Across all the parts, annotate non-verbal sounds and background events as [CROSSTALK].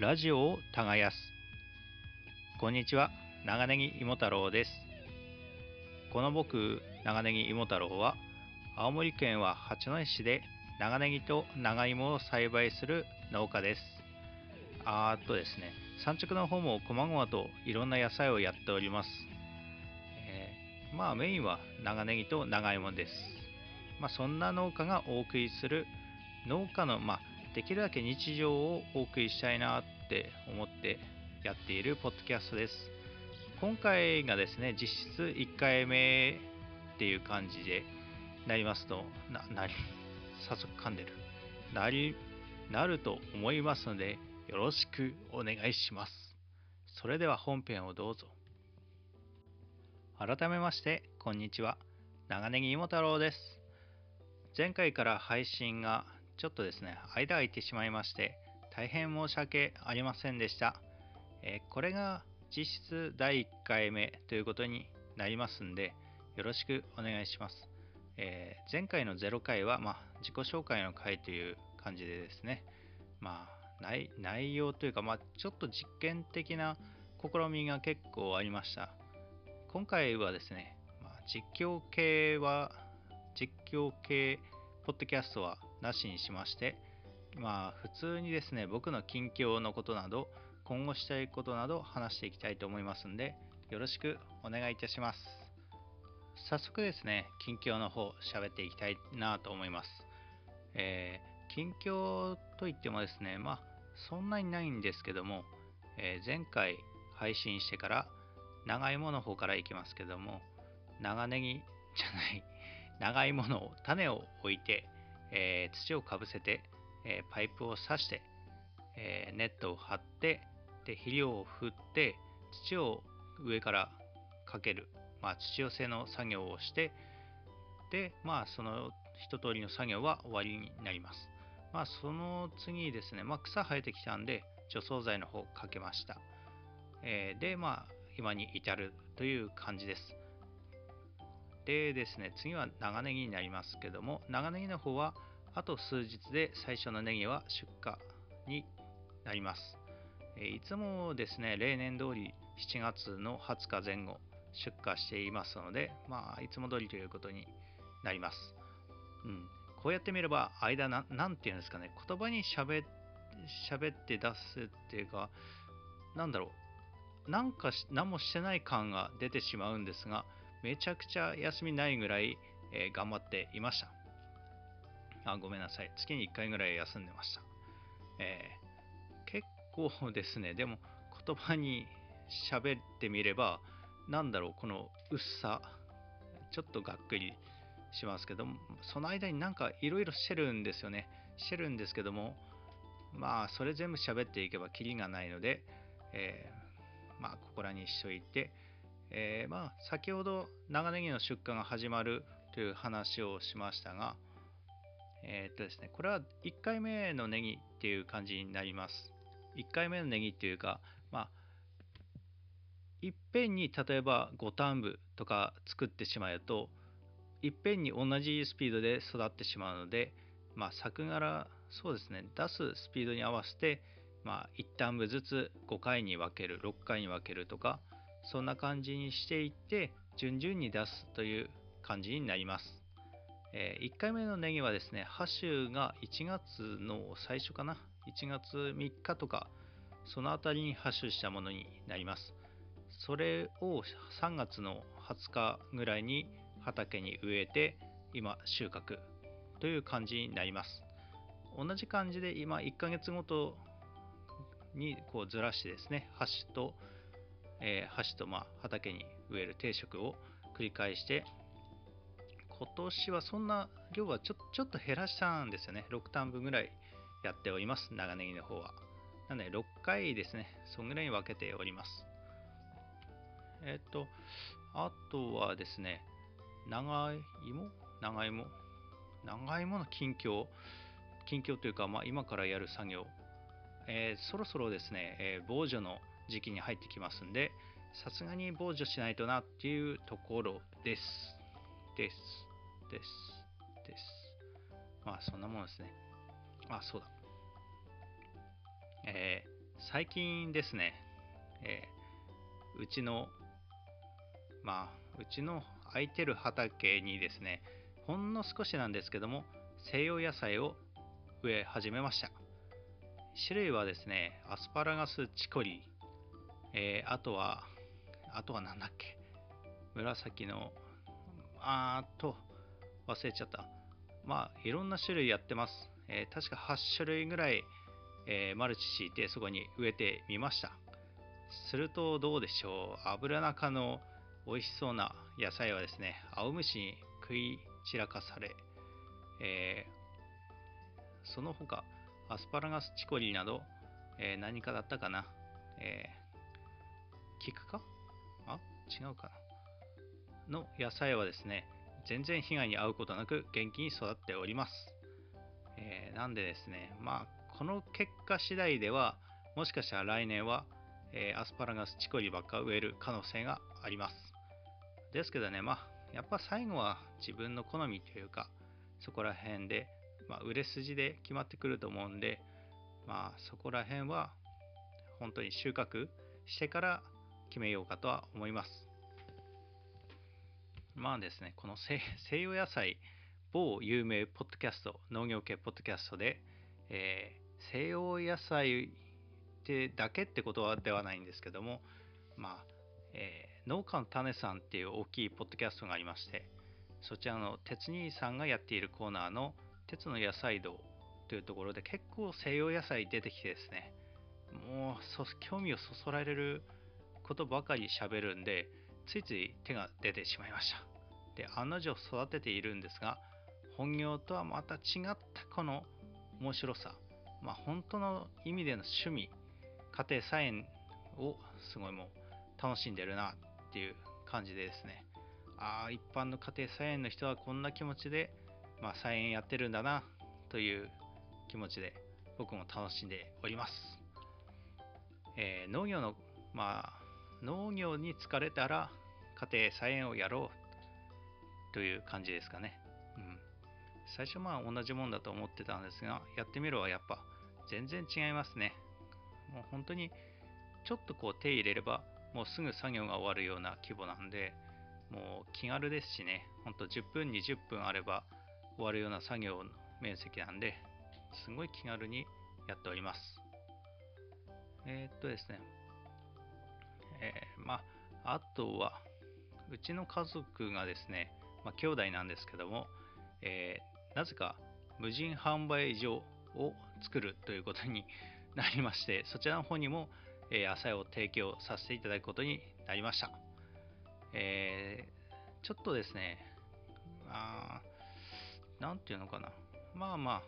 ラジオを耕す。こんにちは長ネギ芋太郎です。この僕長ネギ芋太郎は青森県は八戸市で長ネギと長芋を栽培する農家です。あーっとですね産直の方も細々といろんな野菜をやっております、えーまあメインは長ネギと長芋です。まあそんな農家がお送りする農家のまあできるだけ日常をお送りしたいなって思ってやっているポッドキャストです。今回がですね、実質1回目っていう感じでなりますと、な、[LAUGHS] なり、早速噛んでる。なり、なると思いますので、よろしくお願いします。それでは本編をどうぞ。改めまして、こんにちは。長ネギ芋太郎です。前回から配信がちょっとですね、間空いてしまいまして、大変申し訳ありませんでした。えー、これが実質第1回目ということになりますんで、よろしくお願いします。えー、前回の0回は、まあ、自己紹介の回という感じでですね、まあ、内内容というか、まあ、ちょっと実験的な試みが結構ありました。今回はですね、まあ、実況系は、実況系ポッドキャストはなしにしまして、まあ、普通にですね、僕の近況のことなど、今後したいことなど話していきたいと思いますんで、よろしくお願いいたします。早速ですね、近況の方、喋っていきたいなと思います。えー、近況といってもですね、まあ、そんなにないんですけども、えー、前回配信してから、長芋の方からいきますけども、長ネギじゃない、長芋の種を置いて、えー、土をかぶせて、えー、パイプを刺して、えー、ネットを張ってで肥料を振って土を上からかける、まあ、土寄せの作業をしてでまあその一通りの作業は終わりになります。まあその次ですね、まあ、草生えてきたんで除草剤の方かけました、えー、でまあ今に至るという感じです。でですね、次は長ネギになりますけども、長ネギの方はあと数日で最初のネギは出荷になります。いつもですね、例年通り7月の20日前後出荷していますので、まあ、いつも通りということになります。うん、こうやってみれば、間な、なんていうんですかね、言葉にしゃべって出すっていうか、なんだろう、なんか何もしてない感が出てしまうんですが、めちゃくちゃ休みないぐらい、えー、頑張っていました。あ、ごめんなさい。月に1回ぐらい休んでました。えー、結構ですね、でも言葉に喋ってみれば、なんだろう、この薄さ、ちょっとがっくりしますけども、その間になんかいろいろしてるんですよね。してるんですけども、まあ、それ全部喋っていけばキリがないので、えー、まあ、ここらにしといて、えー、まあ、先ほど長ネギの出荷が始まるという話をしましたが、えー、とですね、これは1回目のネギっていう感じになります。1回目のネギっていうか、まあ、いっぺんに例えば5単部とか作ってしまうと、いっぺんに同じスピードで育ってしまうので、まあ、作柄、そうですね、出すスピードに合わせて、まあ、1単部ずつ5回に分ける、6回に分けるとか、そんな感じにしていって順々に出すという感じになります。えー、1回目のネギはですね、ハッシュが1月の最初かな、1月3日とか、そのあたりにハッシュしたものになります。それを3月の20日ぐらいに畑に植えて、今収穫という感じになります。同じ感じで今1ヶ月ごとにこうずらしてですね、ハッシュとえー、箸とま畑に植える定食を繰り返して今年はそんな量はちょちょっと減らしたんですよね。6単分ぐらいやっております。長ネギの方は。なので6回ですね。そんぐらいに分けております。えっ、とあとはですね長芋？長芋？長芋の近況？近況というか、まあ、今からやる作業、えー、そろそろですね、えー、防除の時期に入ってきますんで、さすがに防除しないとなっていうところです。です。です。です。まあ、そんなもんですね。あ、そうだ。え最近ですね、えー、うちの、まあ、うちの空いてる畑にですね、ほんの少しなんですけども、西洋野菜を植え始めました。種類はですね、アスパラガスチコリ、えー、あとは、あとは何だっけ、紫の、あーっと、忘れちゃった。まあ、いろんな種類やってます。えー、確か8種類ぐらい、えー、マルチ敷いてそこに植えてみました。するとどうでしょう？油中の美味しそうな野菜はですね、青虫に食い散らかされ、えー、その他、アスパラガスチコリーなど、えー、何かだったかな？え、菊か？あ？違うかな。の野菜はですね、全然被害に遭うことなく元気に育っております。えー、なんでですね、まあ、この結果次第では、もしかしたら来年は、えー、アスパラガスチコリばっか植える可能性があります。ですけどね、まあ、やっぱ最後は自分の好みというか、そこら辺で、まあ、売れ筋で決まってくると思うんで、まあ、そこら辺は本当に収穫してから決めようかとは思います。まあですね、この [LAUGHS] 西洋野菜、某有名ポッドキャスト、農業系ポッドキャストで、えー、西洋野菜ってだけってことではないんですけども、まあ、えー、農家の種さんっていう大きいポッドキャストがありまして、そちらの鉄兄さんがやっているコーナーの鉄の野菜道というところで結構西洋野菜出てきてですね、もう興味をそそられることばかり喋るんで、ついつい手が出てしまいました。で、案の定育てているんですが、本業とはまた違ったこの面白さ、まあ、本当の意味での趣味、家庭菜園をすごいもう楽しんでるなっていう感じでですね、ああ、一般の家庭菜園の人はこんな気持ちで、まあ、菜園やってるんだなという気持ちで僕も楽しんでおります。えー、農業の、まあ、農業に疲れたら家庭菜園をやろうという感じですかね。うん、最初まあ同じもんだと思ってたんですが、やってみるはやっぱ全然違いますね。もう本当にちょっとこう手入れればもうすぐ作業が終わるような規模なんで、もう気軽ですしね、ほんと10分、20分あれば終わるような作業の面積なんで、すごい気軽にやっております。えー、っとですね、えー、まあ、あとは、うちの家族がですね、まあ、兄弟なんですけども、えー、なぜか無人販売所を作るということになりまして、そちらの方にも、え、野菜を提供させていただくことになりました。えー、ちょっとですね、あなんていうのかな。まあまあ、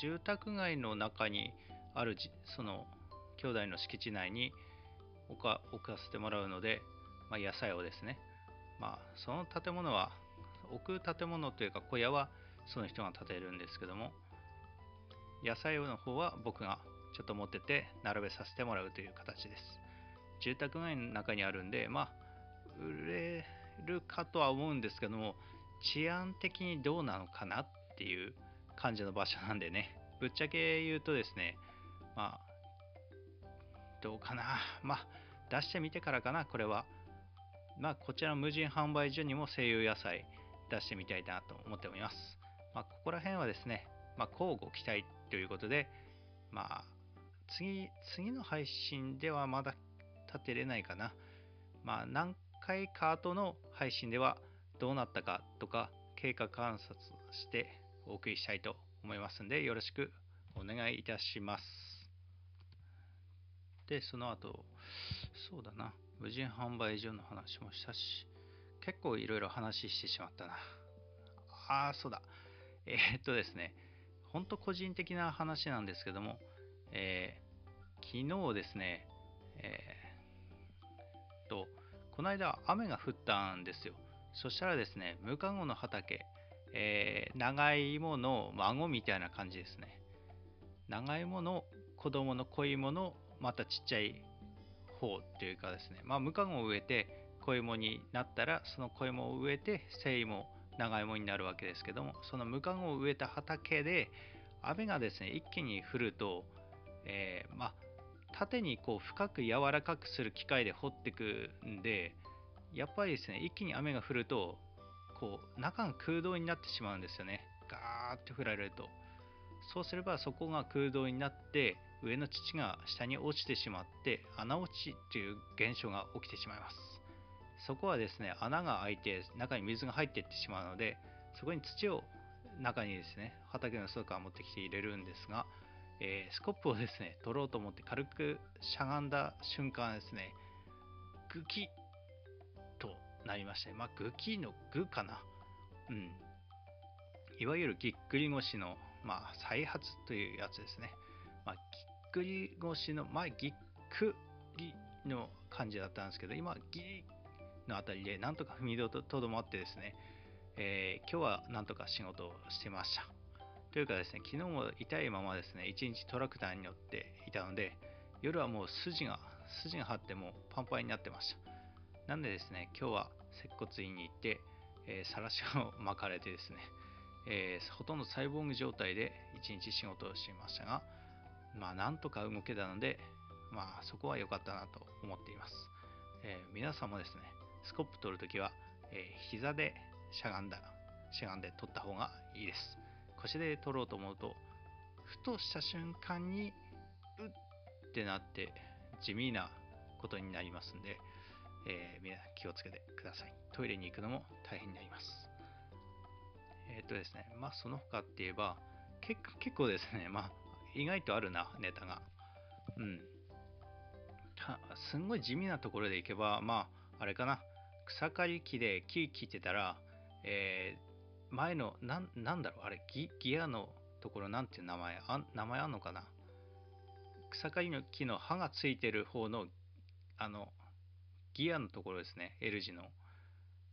住宅街の中にあるその兄弟の敷地内に置か置かせてもらうので、まあ、野菜をですね、まあ、その建物は置く建物というか小屋はその人が建てるんですけども野菜の方は僕がちょっと持ってて並べさせてもらうという形です。住宅街の中にあるんでまあ売れるかとは思うんですけども治安的にどうなのかなっていう感じの場所なんでね。ぶっちゃけ言うとですねまあどうかな。まあ出してみてからかなこれは。まあこちらの無人販売所にも西洋野菜出してみたいなと思っております。まあここら辺はですねまあ交互期待ということでまあ次次の配信ではまだ立てれないかな。まあ何回か後の配信ではどうなったかとか経過観察してお送りしたいと思いますのでよろしくお願いいたします。でその後そうだな無人販売所の話もしたし結構いろいろ話してしまったなああそうだえー、っとですねほんと個人的な話なんですけども、えー、昨日ですね、えー、とこの間雨が降ったんですよ。そしたらですね、無カゴの畑、えー、長芋の孫みたいな感じですね。長芋の子供の子芋のまたちっちゃい方っていうかですね、まあ、無カゴを植えて子芋になったら、その子芋を植えて生芋、長芋になるわけですけども、その無カゴを植えた畑で雨がですね、一気に降ると、えー、まあ、縦にこう深く柔らかくする機械で掘っていくんでやっぱりですね一気に雨が降るとこう中が空洞になってしまうんですよね。ガーッと降られると。そうすればそこが空洞になって上の土が下に落ちてしまって穴落ちという現象が起きてしまいます。そこはですね穴が開いて中に水が入っていってしまうのでそこに土を中にですね畑の外から持ってきて入れるんですが、えー、スコップをですね取ろうと思って軽くしゃがんだ瞬間ですねグキとなりましてまあグキのグかな。うん。いわゆるぎっくり腰の、まあ、再発というやつですね、まあ、ぎっくり腰の前ぎっくりの感じだったんですけど今ギリのあたりでなんとか踏みとどまってですねえー、今日はなんとか仕事をしてました。というかですね、昨日も痛いままですね、一日トラクターに乗っていたので、夜はもう筋が、筋が張ってもうパンパンになってました。なんでですね、今日は接骨院に行って、えー、さらしを巻かれてですね、えー、ほとんどサイボーグ状態で一日仕事をしていましたが、まあなんとか動けたので、まあそこは良かったなと思っています。えー、皆さんもですね、スコップ取るときは、えー、膝でしゃがんだしゃがんで取った方がいいです。腰で取ろうと思うとふとした瞬間にうってなって地味なことになりますんで、えー、皆気をつけてください。トイレに行くのも大変になります。えっ、とですねまあその他って言えば結結構ですね。まあ意外とあるなネタがうんすんごい地味なところでいけばまああれかな草刈り機で木切ってたらえー、前のな、なんだろう、あれギ、ギアのところなんていう名前、あ名前あんのかな草刈りの木の刃がついてる方の、あの、ギアのところですね、L 字の。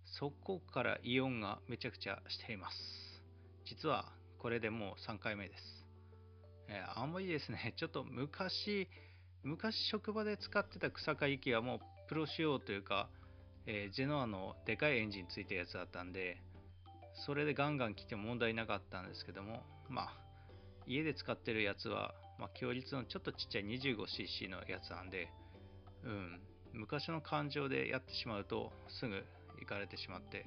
そこからイオンがめちゃくちゃしています。実はこれでもう3回目です。えー、あんまりですね、[LAUGHS] ちょっと昔、昔職場で使ってた草刈り機はもうプロ仕様というか、えー、ジェノアのでかいエンジンついたやつだったんで、それでガンガン来ても問題なかったんですけども、まあ、家で使ってるやつは、まあ、強率のちょっとちっちゃい 25cc のやつなんで、うん、昔の感情でやってしまうと、すぐ行かれてしまって、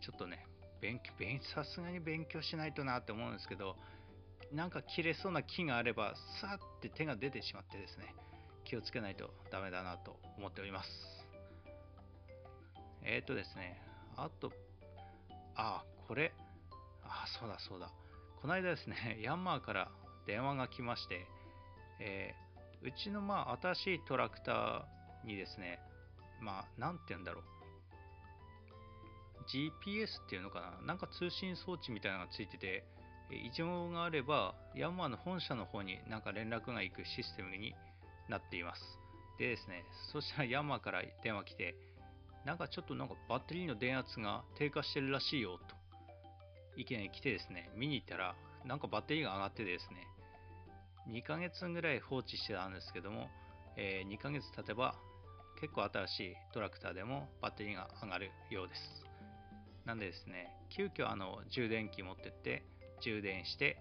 ちょっとね、勉強、さすがに勉強しないとなって思うんですけど、なんか切れそうな木があれば、さって手が出てしまってですね、気をつけないとダメだなと思っております。えっ、ー、とですね、あと、あ、これ、あ、そうだそうだ。この間ですね、[LAUGHS] ヤンマーから電話が来まして、えー、うちのまあ新しいトラクターにですね、まあ、なんて言うんだろう。GPS っていうのかななんか通信装置みたいなのがついてて、異常があれば、ヤンマーの本社の方になんか連絡が行くシステムになっています。でですね、そしたらヤンマーから電話来て、なんかちょっとなんかバッテリーの電圧が低下してるらしいよと意見に来てですね、見に行ったらなんかバッテリーが上がってですね、2ヶ月ぐらい放置してたんですけども、えー、2ヶ月経てば結構新しいトラクターでもバッテリーが上がるようです。なんでですね、急遽あの充電器持ってって充電して、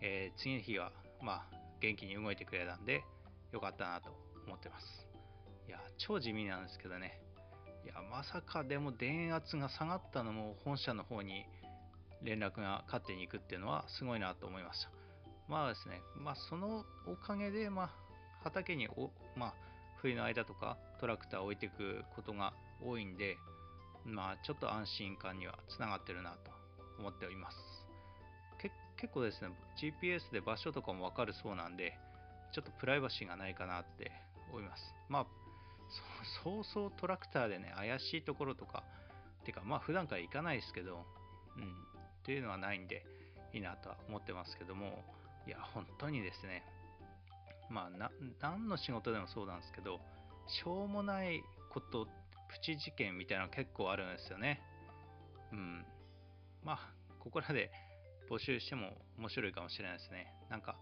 えー、次の日はまあ元気に動いてくれたんでよかったなと思ってます。いや、超地味なんですけどね、いや、まさかでも電圧が下がったのも本社の方に連絡が勝手に行くっていうのはすごいなと思いました。まあですね、まあそのおかげで、まあ畑にお、まあ冬の間とかトラクターを置いていくことが多いんで、まあちょっと安心感にはつながってるなと思っております。結構ですね、GPS で場所とかもわかるそうなんで、ちょっとプライバシーがないかなって思います。まあそうそうトラクターでね、怪しいところとか、てかまあ普段から行かないですけど、うん、っていうのはないんで、いいなとは思ってますけども、いや、本当にですね、まあな、何の仕事でもそうなんですけど、しょうもないこと、プチ事件みたいなの結構あるんですよね。うん。まあ、ここらで募集しても面白いかもしれないですね。なんか、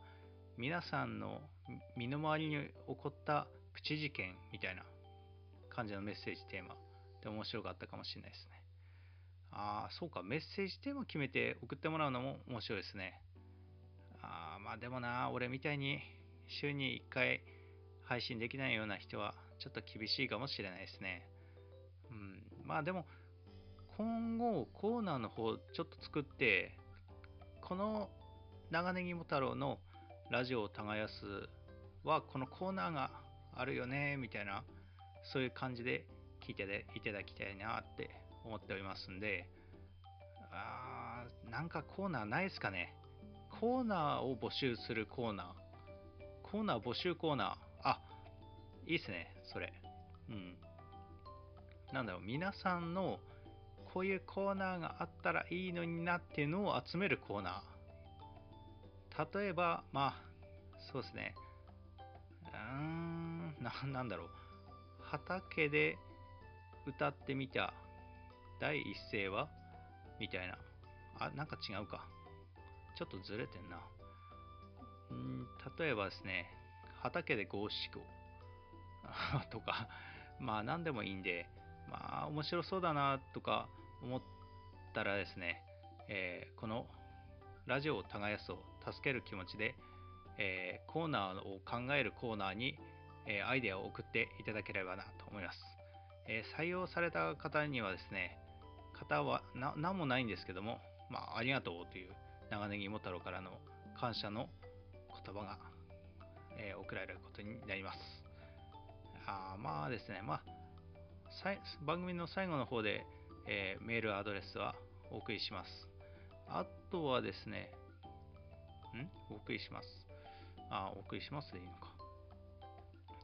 皆さんの身の回りに起こったプチ事件みたいな感じのメッセージテーマで面白かったかもしれないですね。ああ、そうか、メッセージテーマ決めて送ってもらうのも面白いですね。ああ、まあでもな、俺みたいに週に1回配信できないような人はちょっと厳しいかもしれないですね。うん、まあでも今後コーナーの方ちょっと作ってこの長ネギも太郎のラジオを耕すはこのコーナーがあるよねみたいなそういう感じで聞いていただきたいなって思っておりますんで。あーなんかコーナーないですかね。コーナーを募集するコーナー。コーナー募集コーナー。あいいっすねそれ。うん。なんだろう皆さんのこういうコーナーがあったらいいのになっていうのを集めるコーナー。例えばまあそうですね。うーんななんだろう。畑で歌ってみた。第一声は？みたいな。あなんか違うか。ちょっとずれてんな。うん例えばですね。畑で五七五とか。まあ何でもいいんで。まあ面白そうだな。とか。思ったらですね、えー、このラジオを耕すを助ける気持ちで、えー、コーナーを考えるコーナーに、えー、アイデアを送っていただければなと思います。え採用された方にはですね、方は何もないんですけども、まあ、ありがとうという長ネギも太郎からの感謝の言葉が、え送られることになります。あまあですね、まあ、番組の最後の方で、えー、メールアドレスはお送りします。あとはですね、ん？お送りします。あ、お送りしますでいいのか。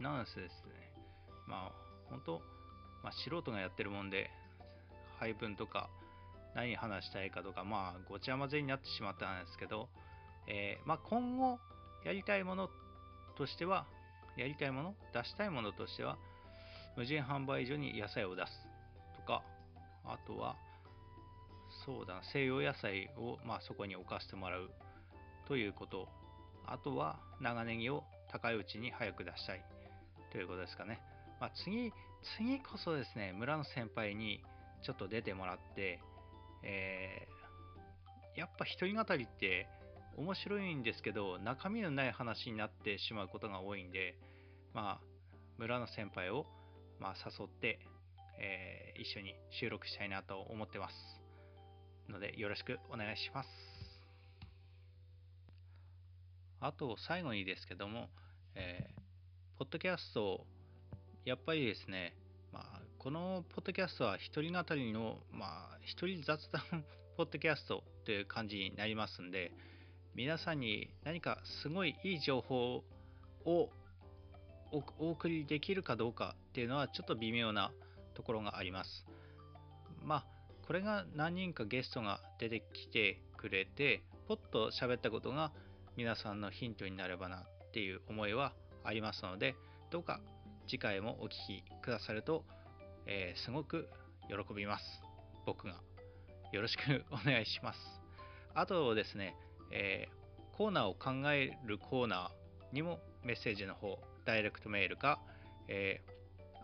なんですですね、まあ、本当、まあ、素人がやってるもんで、配分とか、何話したいかとか、まあ、ごちゃ混ぜになってしまったんですけど、えー、まあ、今後やりたいものとしては、やりたいもの、出したいものとしては、無人販売所に野菜を出すとか、あとは、そうだな、西洋野菜を、まあ、そこに置かせてもらうということ、あとは長ネギを高いうちに早く出したいということですかね。まあ、次、次こそですね、村の先輩にちょっと出てもらって、えー、やっぱ一人語りって面白いんですけど、中身のない話になってしまうことが多いんで、まあ、村の先輩を、まあ、誘って、えー、一緒に収録したいなと思ってます。ので、よろしくお願いします。あと、最後にですけども、えー、ポッドキャスト、やっぱりですね、まあ、このポッドキャストは一人語りの、まあ、一人雑談ポッドキャストという感じになりますんで、皆さんに何かすごいいい情報をお送りできるかどうかっていうのはちょっと微妙なところがあります。まあ、これが何人かゲストが出てきてくれて、ポッと喋ったことが皆さんのヒントになればなっていう思いはありますので、どうか次回もお聴きくださると、えー、すごく喜びます。僕が。よろしくお願いします。あとですね、えー、コーナーを考えるコーナーにもメッセージの方、ダイレクトメールか、え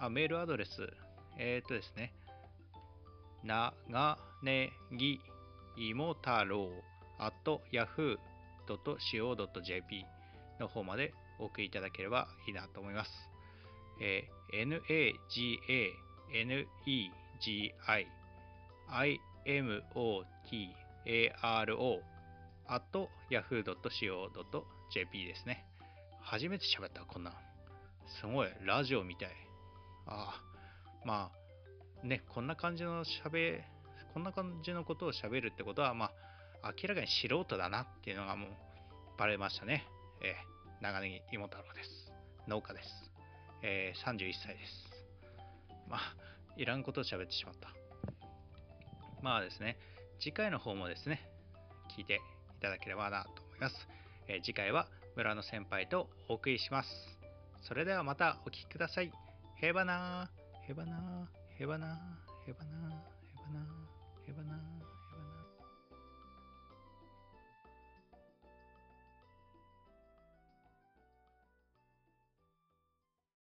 ー、あメールアドレス、えっ、とですね、ながねぎいもたろう at yahoo.co.jp の方までお送りいただければいいなと思います。えー、naganegiimotaro at yahoo.co.jp ですね。初めて喋った、こんな。すごい、ラジオみたい。ああ、まあ、ね、こんな感じの喋、こんな感じのことを喋るってことは、まあ、明らかに素人だなっていうのがもう、バレましたね。えー、長ネギ芋太郎です。農家です。えー、31歳です。まあ、いらんことを喋ってしまった。まあですね、次回の方もですね、聞いていただければなと思います。えー、次回は村の先輩とお送りします。それではまたお聴きください。へばなー、へばなー、へばなー、